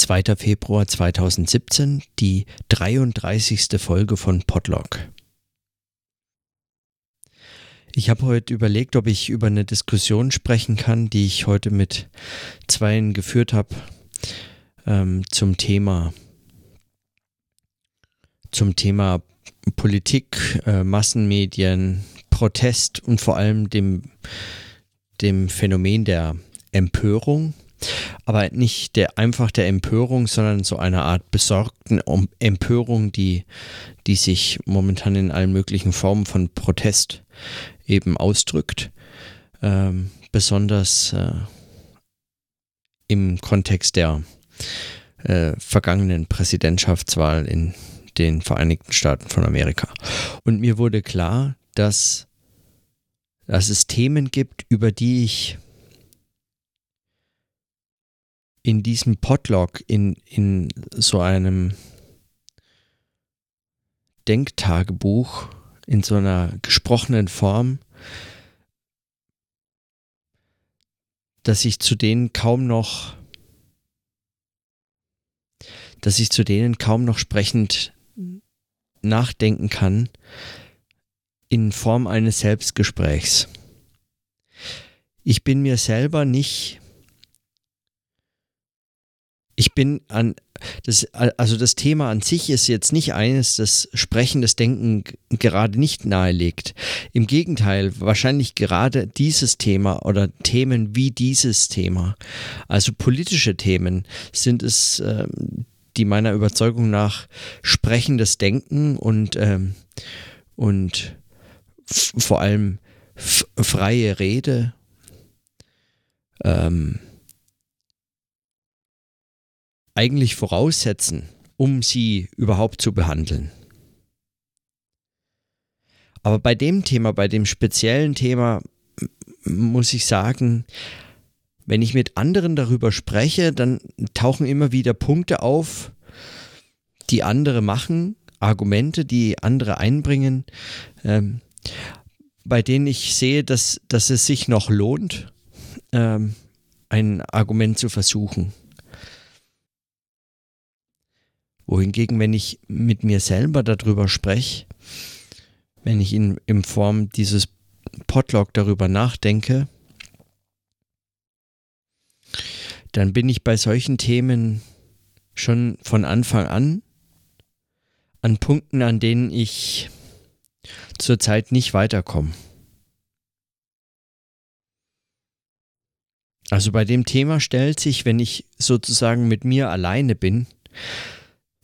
2. Februar 2017, die 33. Folge von Podlog. Ich habe heute überlegt, ob ich über eine Diskussion sprechen kann, die ich heute mit Zweien geführt habe ähm, zum Thema zum Thema Politik, äh, Massenmedien, Protest und vor allem dem, dem Phänomen der Empörung aber nicht der einfach der Empörung, sondern so eine Art besorgten Empörung, die, die sich momentan in allen möglichen Formen von Protest eben ausdrückt. Ähm, besonders äh, im Kontext der äh, vergangenen Präsidentschaftswahl in den Vereinigten Staaten von Amerika. Und mir wurde klar, dass, dass es Themen gibt, über die ich in diesem Podlog, in, in so einem Denktagebuch, in so einer gesprochenen Form, dass ich zu denen kaum noch, dass ich zu denen kaum noch sprechend nachdenken kann in Form eines Selbstgesprächs. Ich bin mir selber nicht ich bin an das, also das Thema an sich ist jetzt nicht eines, das Sprechen, das Denken gerade nicht nahelegt. Im Gegenteil, wahrscheinlich gerade dieses Thema oder Themen wie dieses Thema, also politische Themen, sind es, äh, die meiner Überzeugung nach sprechendes Denken und, ähm, und vor allem freie Rede ähm, eigentlich voraussetzen, um sie überhaupt zu behandeln. Aber bei dem Thema, bei dem speziellen Thema, muss ich sagen, wenn ich mit anderen darüber spreche, dann tauchen immer wieder Punkte auf, die andere machen, Argumente, die andere einbringen, ähm, bei denen ich sehe, dass, dass es sich noch lohnt, ähm, ein Argument zu versuchen. Wohingegen, wenn ich mit mir selber darüber spreche, wenn ich in, in Form dieses Podlog darüber nachdenke, dann bin ich bei solchen Themen schon von Anfang an an Punkten, an denen ich zurzeit nicht weiterkomme. Also bei dem Thema stellt sich, wenn ich sozusagen mit mir alleine bin,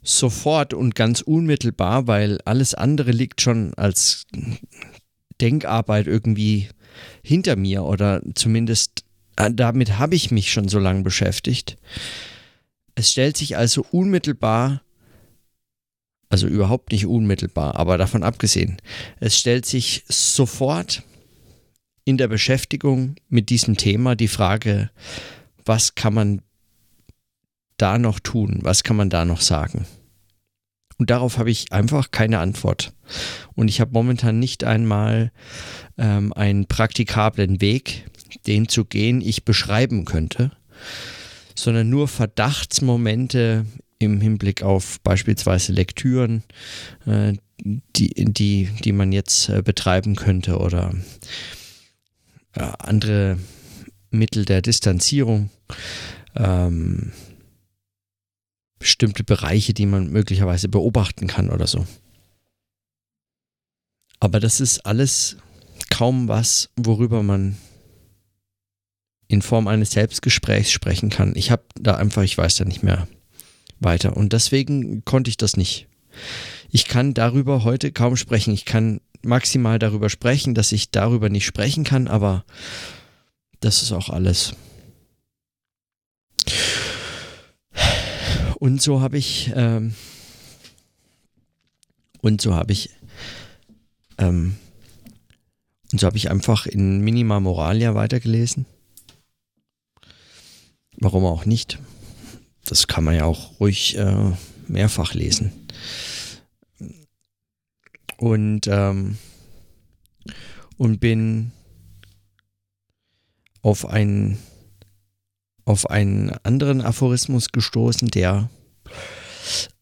sofort und ganz unmittelbar, weil alles andere liegt schon als Denkarbeit irgendwie hinter mir oder zumindest äh, damit habe ich mich schon so lange beschäftigt. Es stellt sich also unmittelbar, also überhaupt nicht unmittelbar, aber davon abgesehen, es stellt sich sofort in der Beschäftigung mit diesem Thema die Frage, was kann man da noch tun? Was kann man da noch sagen? Und darauf habe ich einfach keine Antwort. Und ich habe momentan nicht einmal ähm, einen praktikablen Weg, den zu gehen ich beschreiben könnte, sondern nur Verdachtsmomente im Hinblick auf beispielsweise Lektüren, äh, die, die, die man jetzt äh, betreiben könnte oder äh, andere Mittel der Distanzierung. Ähm, bestimmte Bereiche, die man möglicherweise beobachten kann oder so. Aber das ist alles kaum was, worüber man in Form eines Selbstgesprächs sprechen kann. Ich habe da einfach, ich weiß da nicht mehr weiter. Und deswegen konnte ich das nicht. Ich kann darüber heute kaum sprechen. Ich kann maximal darüber sprechen, dass ich darüber nicht sprechen kann, aber das ist auch alles. Und so habe ich, ähm, und so habe ich, ähm, und so habe ich einfach in Minima Moralia weitergelesen. Warum auch nicht? Das kann man ja auch ruhig äh, mehrfach lesen. Und, ähm, und bin auf ein auf einen anderen Aphorismus gestoßen, der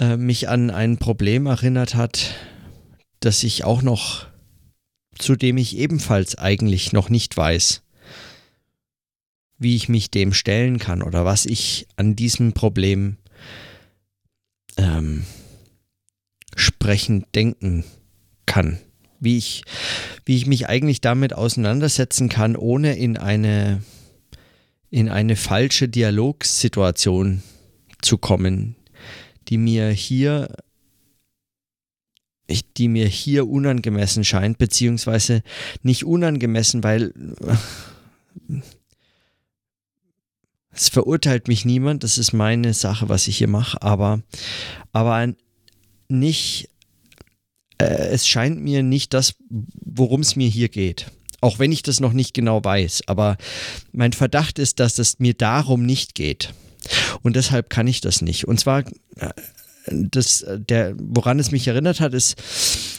äh, mich an ein Problem erinnert hat, das ich auch noch, zu dem ich ebenfalls eigentlich noch nicht weiß, wie ich mich dem stellen kann oder was ich an diesem Problem ähm, sprechend denken kann. Wie ich, wie ich mich eigentlich damit auseinandersetzen kann, ohne in eine, in eine falsche Dialogsituation zu kommen, die mir hier die mir hier unangemessen scheint, beziehungsweise nicht unangemessen, weil es verurteilt mich niemand, das ist meine Sache, was ich hier mache, aber, aber nicht, äh, es scheint mir nicht das, worum es mir hier geht. Auch wenn ich das noch nicht genau weiß. Aber mein Verdacht ist, dass es mir darum nicht geht. Und deshalb kann ich das nicht. Und zwar, äh, das, der, woran es mich erinnert hat, ist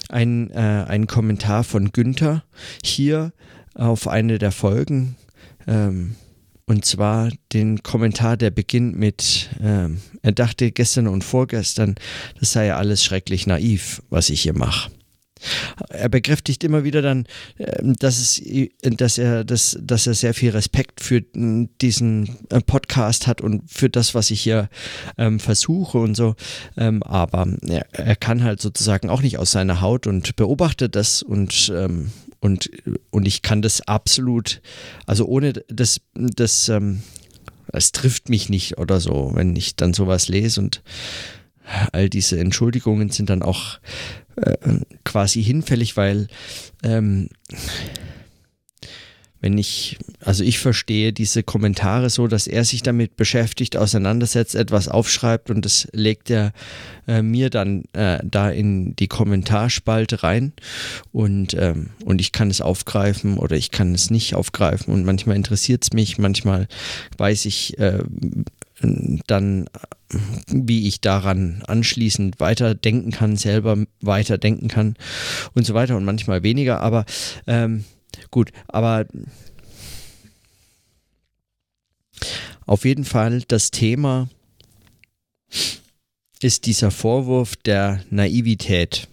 ein, äh, ein Kommentar von Günther hier auf eine der Folgen. Ähm, und zwar den Kommentar, der beginnt mit, ähm, er dachte gestern und vorgestern, das sei ja alles schrecklich naiv, was ich hier mache. Er bekräftigt immer wieder dann, ähm, dass, es, dass, er, dass, dass er sehr viel Respekt für diesen äh, Podcast hat und für das, was ich hier ähm, versuche und so. Ähm, aber er, er, kann halt sozusagen auch nicht aus seiner Haut und beobachtet das und ähm, und, und ich kann das absolut, also ohne das, das, ähm, es trifft mich nicht oder so, wenn ich dann sowas lese und all diese Entschuldigungen sind dann auch äh, quasi hinfällig, weil ähm, wenn ich, also ich verstehe diese Kommentare so, dass er sich damit beschäftigt, auseinandersetzt, etwas aufschreibt und das legt er äh, mir dann äh, da in die Kommentarspalte rein und, ähm, und ich kann es aufgreifen oder ich kann es nicht aufgreifen und manchmal interessiert es mich, manchmal weiß ich äh, dann, wie ich daran anschließend weiterdenken kann, selber weiterdenken kann und so weiter und manchmal weniger, aber ähm, Gut, aber auf jeden Fall das Thema ist dieser Vorwurf der Naivität.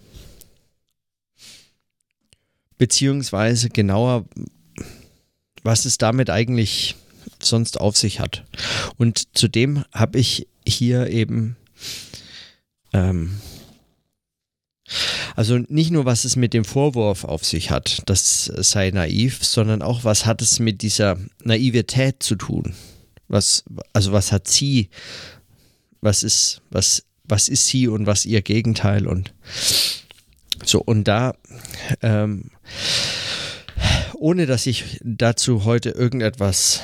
Beziehungsweise genauer, was es damit eigentlich sonst auf sich hat. Und zudem habe ich hier eben ähm, also nicht nur, was es mit dem Vorwurf auf sich hat, das sei naiv, sondern auch, was hat es mit dieser Naivität zu tun? Was, also was hat sie, was ist, was, was ist sie und was ihr Gegenteil und so, und da, ähm, ohne dass ich dazu heute irgendetwas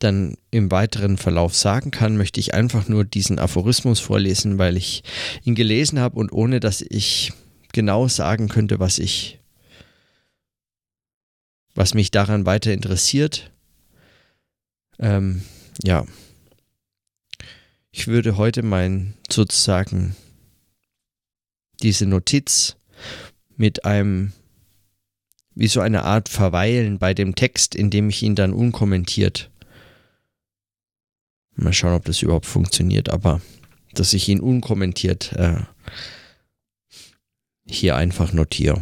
dann im weiteren Verlauf sagen kann, möchte ich einfach nur diesen Aphorismus vorlesen, weil ich ihn gelesen habe und ohne dass ich genau sagen könnte, was ich, was mich daran weiter interessiert. Ähm, ja. Ich würde heute mein sozusagen diese Notiz mit einem wie so eine Art Verweilen bei dem Text, indem ich ihn dann unkommentiert Mal schauen, ob das überhaupt funktioniert, aber dass ich ihn unkommentiert äh, hier einfach notiere.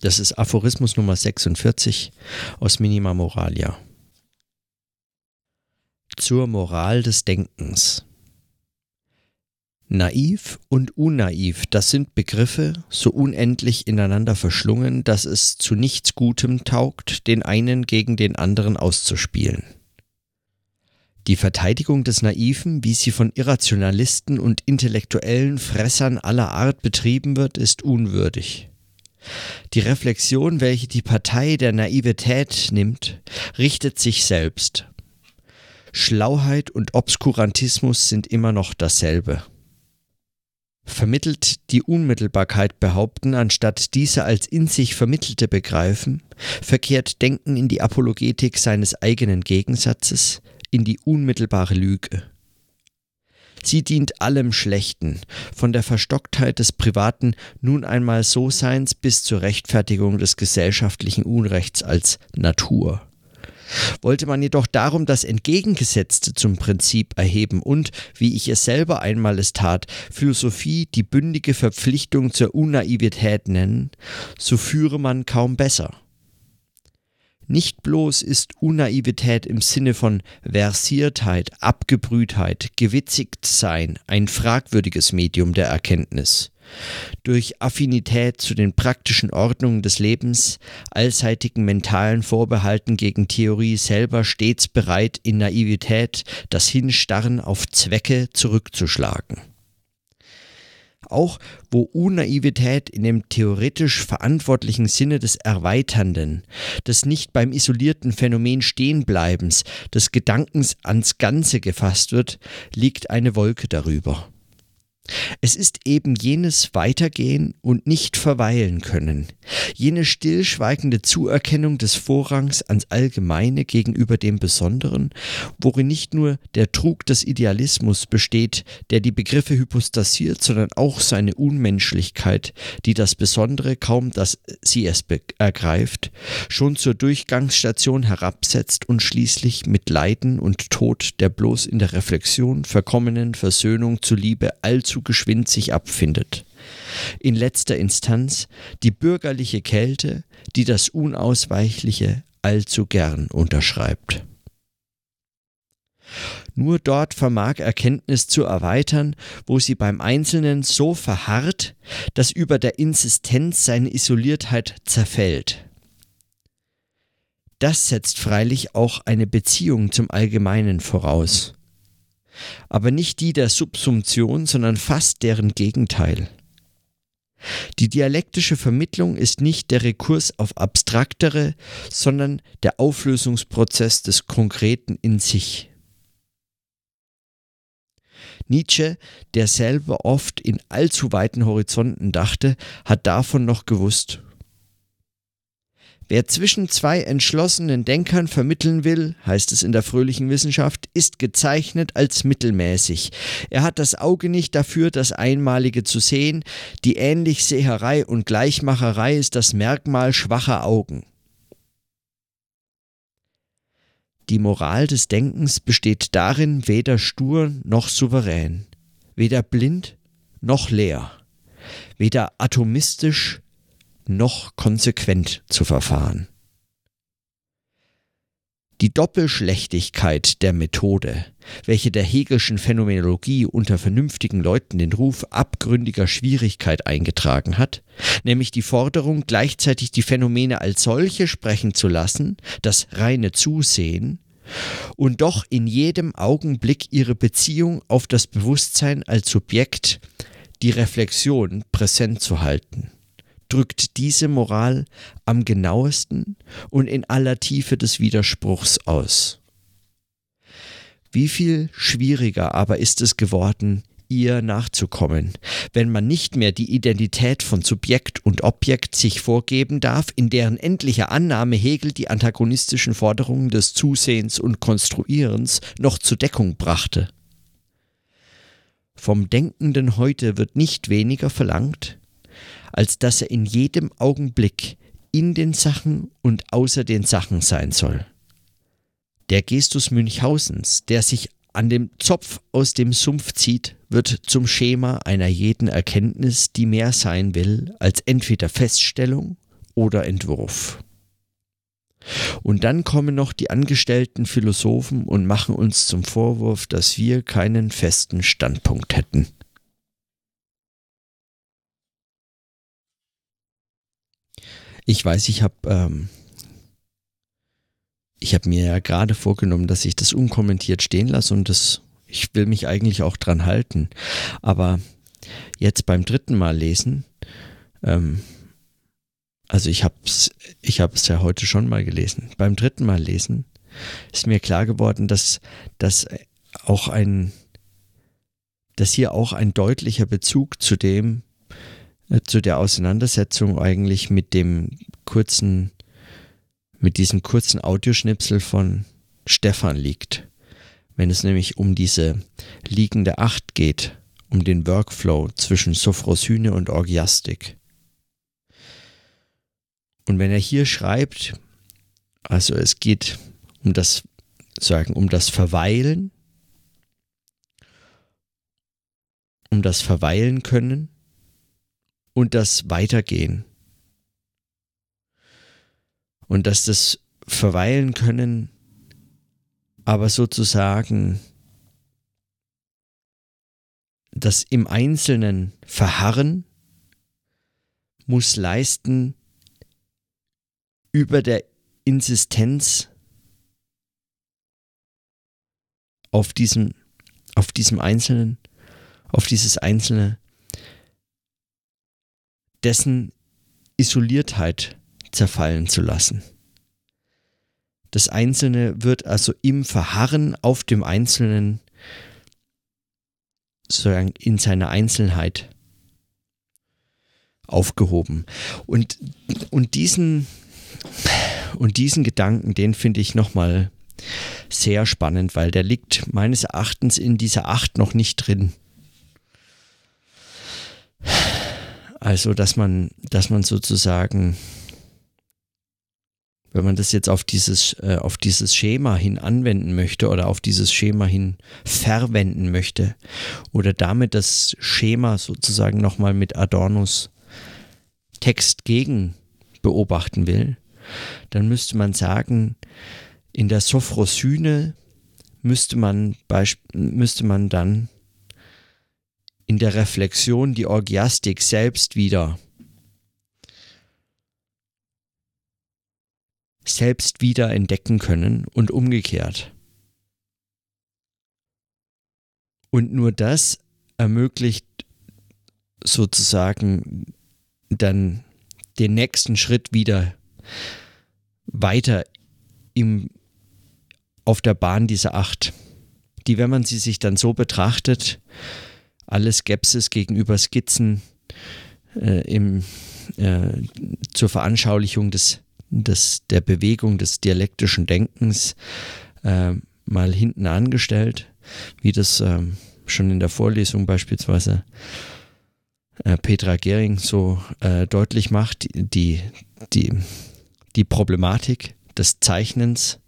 Das ist Aphorismus Nummer 46 aus Minima Moralia. Zur Moral des Denkens. Naiv und unnaiv, das sind Begriffe, so unendlich ineinander verschlungen, dass es zu nichts Gutem taugt, den einen gegen den anderen auszuspielen. Die Verteidigung des Naiven, wie sie von Irrationalisten und intellektuellen Fressern aller Art betrieben wird, ist unwürdig. Die Reflexion, welche die Partei der Naivität nimmt, richtet sich selbst. Schlauheit und Obskurantismus sind immer noch dasselbe vermittelt die Unmittelbarkeit behaupten, anstatt diese als in sich vermittelte begreifen, verkehrt Denken in die Apologetik seines eigenen Gegensatzes, in die unmittelbare Lüge. Sie dient allem Schlechten, von der Verstocktheit des privaten nun einmal So-Seins bis zur Rechtfertigung des gesellschaftlichen Unrechts als Natur. Wollte man jedoch darum das Entgegengesetzte zum Prinzip erheben und, wie ich es selber einmal es tat, Philosophie die bündige Verpflichtung zur Unnaivität nennen, so führe man kaum besser. Nicht bloß ist Unnaivität im Sinne von Versiertheit, Abgebrühtheit, gewitzigt sein ein fragwürdiges Medium der Erkenntnis. Durch Affinität zu den praktischen Ordnungen des Lebens, allseitigen mentalen Vorbehalten gegen Theorie selber stets bereit, in Naivität das Hinstarren auf Zwecke zurückzuschlagen auch wo Unnaivität in dem theoretisch verantwortlichen Sinne des Erweiternden, des nicht beim isolierten Phänomen Stehenbleibens, des Gedankens ans Ganze gefasst wird, liegt eine Wolke darüber. Es ist eben jenes Weitergehen und nicht verweilen können, jene stillschweigende Zuerkennung des Vorrangs ans Allgemeine gegenüber dem Besonderen, worin nicht nur der Trug des Idealismus besteht, der die Begriffe hypostasiert, sondern auch seine Unmenschlichkeit, die das Besondere kaum, dass sie es ergreift, schon zur Durchgangsstation herabsetzt und schließlich mit Leiden und Tod der bloß in der Reflexion verkommenen Versöhnung zuliebe allzu allzu geschwind sich abfindet. In letzter Instanz die bürgerliche Kälte, die das Unausweichliche allzu gern unterschreibt. Nur dort vermag Erkenntnis zu erweitern, wo sie beim Einzelnen so verharrt, dass über der Insistenz seine Isoliertheit zerfällt. Das setzt freilich auch eine Beziehung zum Allgemeinen voraus aber nicht die der Subsumption, sondern fast deren Gegenteil. Die dialektische Vermittlung ist nicht der Rekurs auf abstraktere, sondern der Auflösungsprozess des Konkreten in sich. Nietzsche, der selber oft in allzu weiten Horizonten dachte, hat davon noch gewusst Wer zwischen zwei entschlossenen Denkern vermitteln will, heißt es in der fröhlichen Wissenschaft, ist gezeichnet als mittelmäßig. Er hat das Auge nicht dafür, das Einmalige zu sehen. Die Ähnlichseherei und Gleichmacherei ist das Merkmal schwacher Augen. Die Moral des Denkens besteht darin, weder stur noch souverän, weder blind noch leer, weder atomistisch noch konsequent zu verfahren. Die Doppelschlechtigkeit der Methode, welche der Hegelschen Phänomenologie unter vernünftigen Leuten den Ruf abgründiger Schwierigkeit eingetragen hat, nämlich die Forderung, gleichzeitig die Phänomene als solche sprechen zu lassen, das reine Zusehen, und doch in jedem Augenblick ihre Beziehung auf das Bewusstsein als Subjekt, die Reflexion präsent zu halten drückt diese Moral am genauesten und in aller Tiefe des Widerspruchs aus. Wie viel schwieriger aber ist es geworden, ihr nachzukommen, wenn man nicht mehr die Identität von Subjekt und Objekt sich vorgeben darf, in deren endlicher Annahme Hegel die antagonistischen Forderungen des Zusehens und Konstruierens noch zur Deckung brachte. Vom Denkenden heute wird nicht weniger verlangt, als dass er in jedem Augenblick in den Sachen und außer den Sachen sein soll. Der Gestus Münchhausens, der sich an dem Zopf aus dem Sumpf zieht, wird zum Schema einer jeden Erkenntnis, die mehr sein will als entweder Feststellung oder Entwurf. Und dann kommen noch die angestellten Philosophen und machen uns zum Vorwurf, dass wir keinen festen Standpunkt hätten. Ich weiß, ich habe ähm, ich habe mir ja gerade vorgenommen, dass ich das unkommentiert stehen lasse und das ich will mich eigentlich auch dran halten. Aber jetzt beim dritten Mal lesen, ähm, also ich habe es ich hab's ja heute schon mal gelesen. Beim dritten Mal lesen ist mir klar geworden, dass das auch ein, dass hier auch ein deutlicher Bezug zu dem äh, zu der Auseinandersetzung eigentlich mit dem kurzen, mit diesem kurzen Audioschnipsel von Stefan liegt. Wenn es nämlich um diese liegende Acht geht, um den Workflow zwischen Sophrosyne und Orgiastik. Und wenn er hier schreibt, also es geht um das sagen, um das Verweilen, um das Verweilen können und das Weitergehen. Und dass das Verweilen können, aber sozusagen das im Einzelnen Verharren muss leisten über der Insistenz auf diesem, auf diesem Einzelnen, auf dieses Einzelne, dessen Isoliertheit zerfallen zu lassen. Das Einzelne wird also im Verharren auf dem Einzelnen sozusagen in seiner Einzelheit aufgehoben. Und, und diesen und diesen Gedanken, den finde ich nochmal sehr spannend, weil der liegt meines Erachtens in dieser Acht noch nicht drin. Also, dass man, dass man sozusagen, wenn man das jetzt auf dieses, äh, auf dieses Schema hin anwenden möchte oder auf dieses Schema hin verwenden möchte oder damit das Schema sozusagen nochmal mit Adornos Text gegen beobachten will, dann müsste man sagen, in der Sophrosyne müsste man, müsste man dann in der Reflexion die Orgiastik selbst wieder selbst wieder entdecken können und umgekehrt. Und nur das ermöglicht sozusagen dann den nächsten Schritt wieder weiter im, auf der Bahn dieser Acht, die, wenn man sie sich dann so betrachtet, alle Skepsis gegenüber Skizzen äh, im, äh, zur Veranschaulichung des, des, der Bewegung des dialektischen Denkens äh, mal hinten angestellt, wie das ähm, schon in der Vorlesung beispielsweise äh, Petra Gering so äh, deutlich macht, die, die, die Problematik des Zeichnens,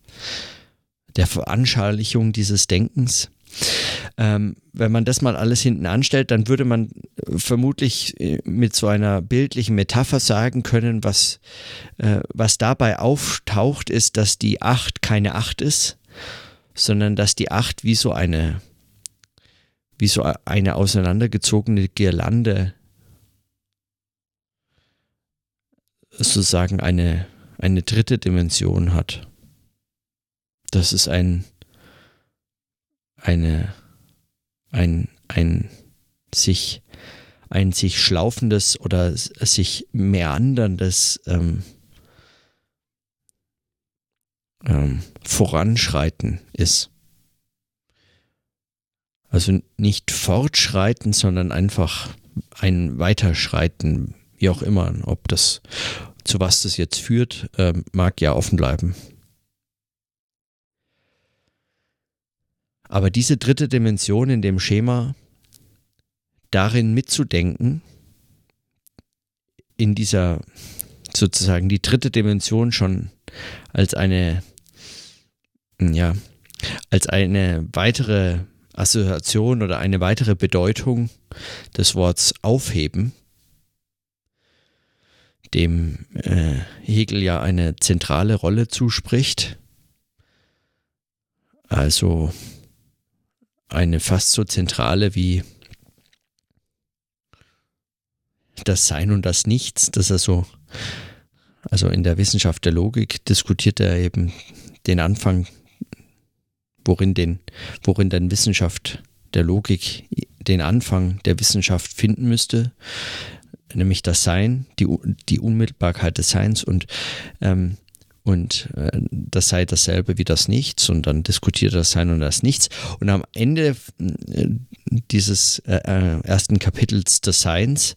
der Veranschaulichung dieses Denkens. Ähm, wenn man das mal alles hinten anstellt, dann würde man vermutlich äh, mit so einer bildlichen Metapher sagen können, was, äh, was dabei auftaucht, ist, dass die Acht keine Acht ist, sondern dass die Acht wie so eine wie so eine auseinandergezogene Girlande sozusagen eine, eine dritte Dimension hat. Das ist ein, eine, ein, ein sich, ein sich schlaufendes oder sich meanderndes ähm, ähm, Voranschreiten ist. Also nicht fortschreiten, sondern einfach ein Weiterschreiten, wie auch immer. Ob das, zu was das jetzt führt, äh, mag ja offen bleiben. Aber diese dritte Dimension in dem Schema, darin mitzudenken, in dieser sozusagen die dritte Dimension schon als eine, ja, als eine weitere Assoziation oder eine weitere Bedeutung des Worts aufheben, dem äh, Hegel ja eine zentrale Rolle zuspricht. Also eine fast so zentrale wie das Sein und das Nichts, das er so, also in der Wissenschaft der Logik diskutiert er eben den Anfang worin, den, worin dann Wissenschaft der Logik den Anfang der Wissenschaft finden müsste, nämlich das Sein, die, die Unmittelbarkeit des Seins. Und, ähm, und äh, das sei dasselbe wie das Nichts und dann diskutiert das Sein und das Nichts. Und am Ende äh, dieses äh, äh ersten Kapitels des Seins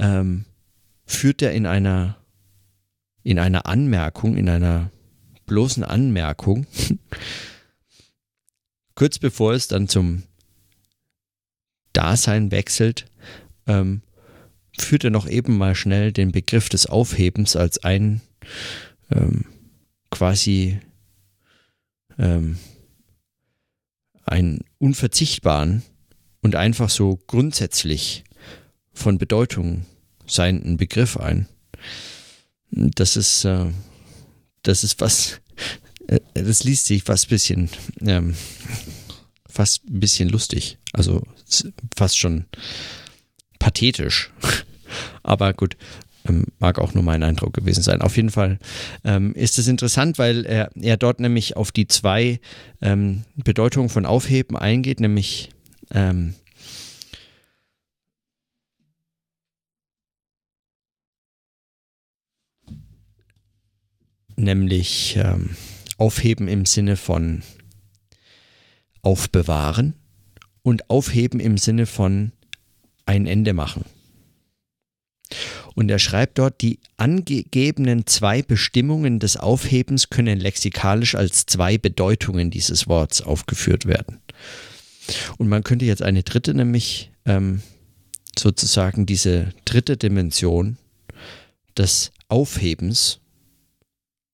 ähm, führt er in einer, in einer Anmerkung, in einer bloßen Anmerkung, kurz bevor es dann zum Dasein wechselt, ähm, führt er noch eben mal schnell den Begriff des Aufhebens als ein ähm, quasi ähm, einen unverzichtbaren und einfach so grundsätzlich von Bedeutung seienden Begriff ein. Das ist, äh, das ist was, äh, das liest sich fast bisschen, ähm, fast ein bisschen lustig. Also fast schon pathetisch. Aber gut, ähm, mag auch nur mein Eindruck gewesen sein. Auf jeden Fall ähm, ist es interessant, weil er, er dort nämlich auf die zwei ähm, Bedeutungen von Aufheben eingeht, nämlich ähm, nämlich ähm, Aufheben im Sinne von Aufbewahren und Aufheben im Sinne von ein Ende machen. Und er schreibt dort, die angegebenen zwei Bestimmungen des Aufhebens können lexikalisch als zwei Bedeutungen dieses Worts aufgeführt werden. Und man könnte jetzt eine dritte, nämlich ähm, sozusagen diese dritte Dimension des Aufhebens,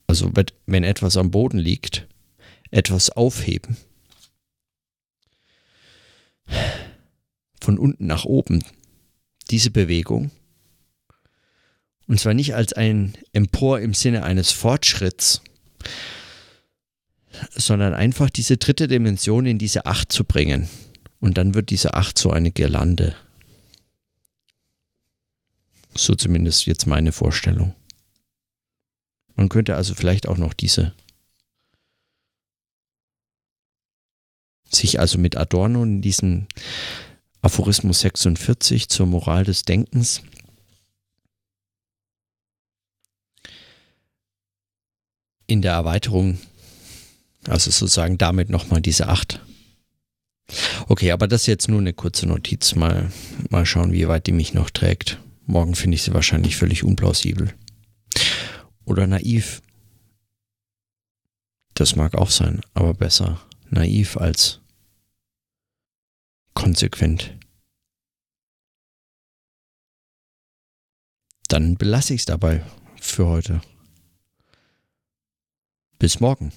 also wenn etwas am Boden liegt, etwas aufheben. Von unten nach oben. Diese Bewegung und zwar nicht als ein Empor im Sinne eines Fortschritts, sondern einfach diese dritte Dimension in diese Acht zu bringen. Und dann wird diese Acht so eine Girlande. So zumindest jetzt meine Vorstellung. Man könnte also vielleicht auch noch diese sich also mit Adorno in diesem Aphorismus 46 zur Moral des Denkens in der Erweiterung, also sozusagen damit nochmal diese acht. Okay, aber das ist jetzt nur eine kurze Notiz. Mal, mal schauen, wie weit die mich noch trägt. Morgen finde ich sie wahrscheinlich völlig unplausibel. Oder naiv. Das mag auch sein, aber besser naiv als konsequent. Dann belasse ich es dabei für heute. Bis morgen.